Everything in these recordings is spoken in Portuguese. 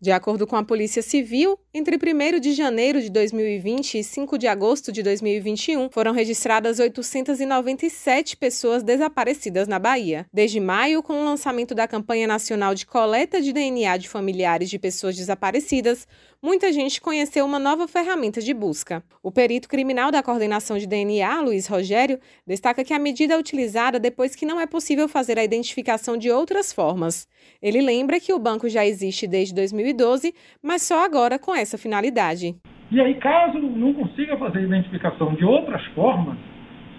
De acordo com a Polícia Civil, entre 1 de janeiro de 2020 e 5 de agosto de 2021, foram registradas 897 pessoas desaparecidas na Bahia. Desde maio, com o lançamento da campanha nacional de coleta de DNA de familiares de pessoas desaparecidas, muita gente conheceu uma nova ferramenta de busca. O perito criminal da coordenação de DNA, Luiz Rogério, destaca que a medida é utilizada depois que não é possível fazer a identificação de outras formas. Ele lembra que o banco já existe desde 2012, mas só agora com essa finalidade. E aí, caso não consiga fazer identificação de outras formas,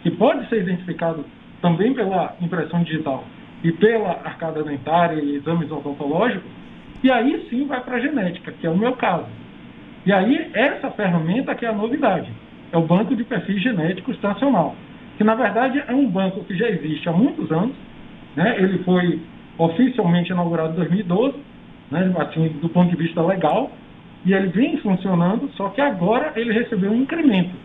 que pode ser identificado também pela impressão digital e pela arcada dentária e exames odontológicos, e aí sim vai para a genética, que é o meu caso. E aí, essa ferramenta que é a novidade, é o Banco de Perfis Genéticos Nacional, que na verdade é um banco que já existe há muitos anos, né? ele foi oficialmente inaugurado em 2012, né, assim, do ponto de vista legal, e ele vem funcionando, só que agora ele recebeu um incremento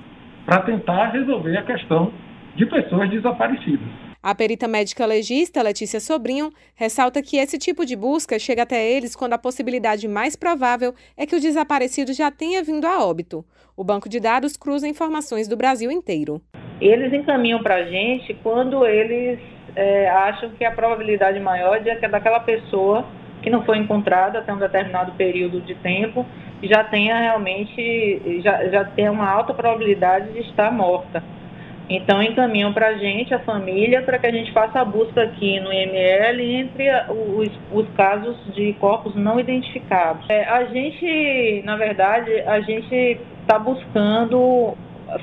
para tentar resolver a questão de pessoas desaparecidas. A perita médica legista Letícia Sobrinho ressalta que esse tipo de busca chega até eles quando a possibilidade mais provável é que o desaparecido já tenha vindo a óbito. O banco de dados cruza informações do Brasil inteiro. Eles encaminham para a gente quando eles é, acham que a probabilidade maior de que daquela pessoa que não foi encontrada até um determinado período de tempo já tenha realmente, já, já tenha uma alta probabilidade de estar morta. Então encaminham para a gente, a família, para que a gente faça a busca aqui no IML entre os, os casos de corpos não identificados. É, a gente, na verdade, a gente está buscando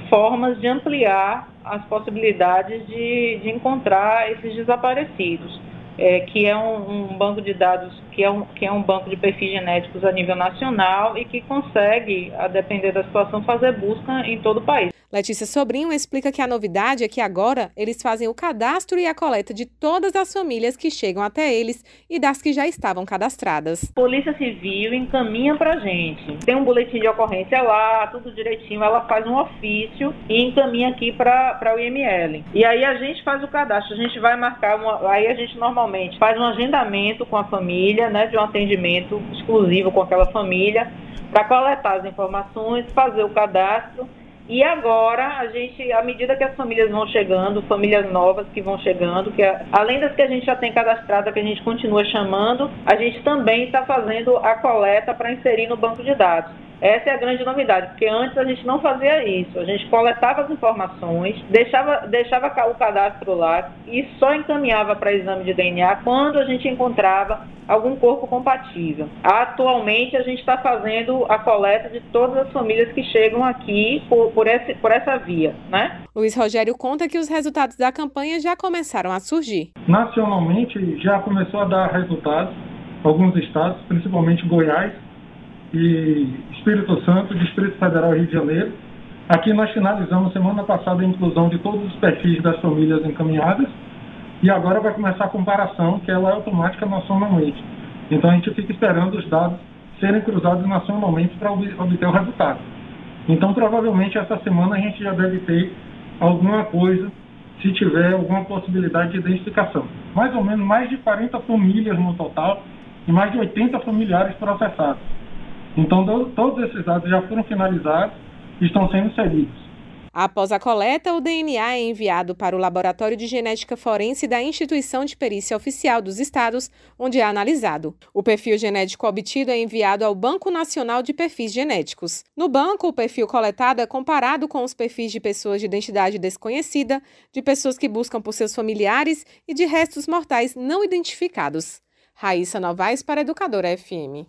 formas de ampliar as possibilidades de, de encontrar esses desaparecidos, é, que é um, um, banco de dados, que é, um, que é um banco de perfis genéticos a nível nacional e que consegue, a depender da situação, fazer busca em todo o país. Letícia Sobrinho explica que a novidade é que agora eles fazem o cadastro e a coleta de todas as famílias que chegam até eles e das que já estavam cadastradas. Polícia Civil encaminha pra gente. Tem um boletim de ocorrência lá, tudo direitinho, ela faz um ofício e encaminha aqui para o IML. E aí a gente faz o cadastro, a gente vai marcar, uma, aí a gente normalmente faz um agendamento com a família, né, de um atendimento exclusivo com aquela família, para coletar as informações, fazer o cadastro e agora, a gente, à medida que as famílias vão chegando, famílias novas que vão chegando, que além das que a gente já tem cadastrada, que a gente continua chamando, a gente também está fazendo a coleta para inserir no banco de dados. Essa é a grande novidade, porque antes a gente não fazia isso. A gente coletava as informações, deixava, deixava o cadastro lá e só encaminhava para exame de DNA quando a gente encontrava algum corpo compatível. Atualmente a gente está fazendo a coleta de todas as famílias que chegam aqui por, por, esse, por essa via, né? Luiz Rogério conta que os resultados da campanha já começaram a surgir. Nacionalmente já começou a dar resultados. Alguns estados, principalmente Goiás, e Espírito Santo, Distrito Federal Rio de Janeiro. Aqui nós finalizamos semana passada a inclusão de todos os perfis das famílias encaminhadas e agora vai começar a comparação, que ela é automática nacionalmente. Então a gente fica esperando os dados serem cruzados nacionalmente para obter o resultado. Então provavelmente essa semana a gente já deve ter alguma coisa, se tiver alguma possibilidade de identificação. Mais ou menos mais de 40 famílias no total e mais de 80 familiares processados. Então, todos esses dados já foram finalizados e estão sendo inseridos. Após a coleta, o DNA é enviado para o Laboratório de Genética Forense da Instituição de Perícia Oficial dos Estados, onde é analisado. O perfil genético obtido é enviado ao Banco Nacional de Perfis Genéticos. No banco, o perfil coletado é comparado com os perfis de pessoas de identidade desconhecida, de pessoas que buscam por seus familiares e de restos mortais não identificados. Raíssa Novaes para Educadora FM.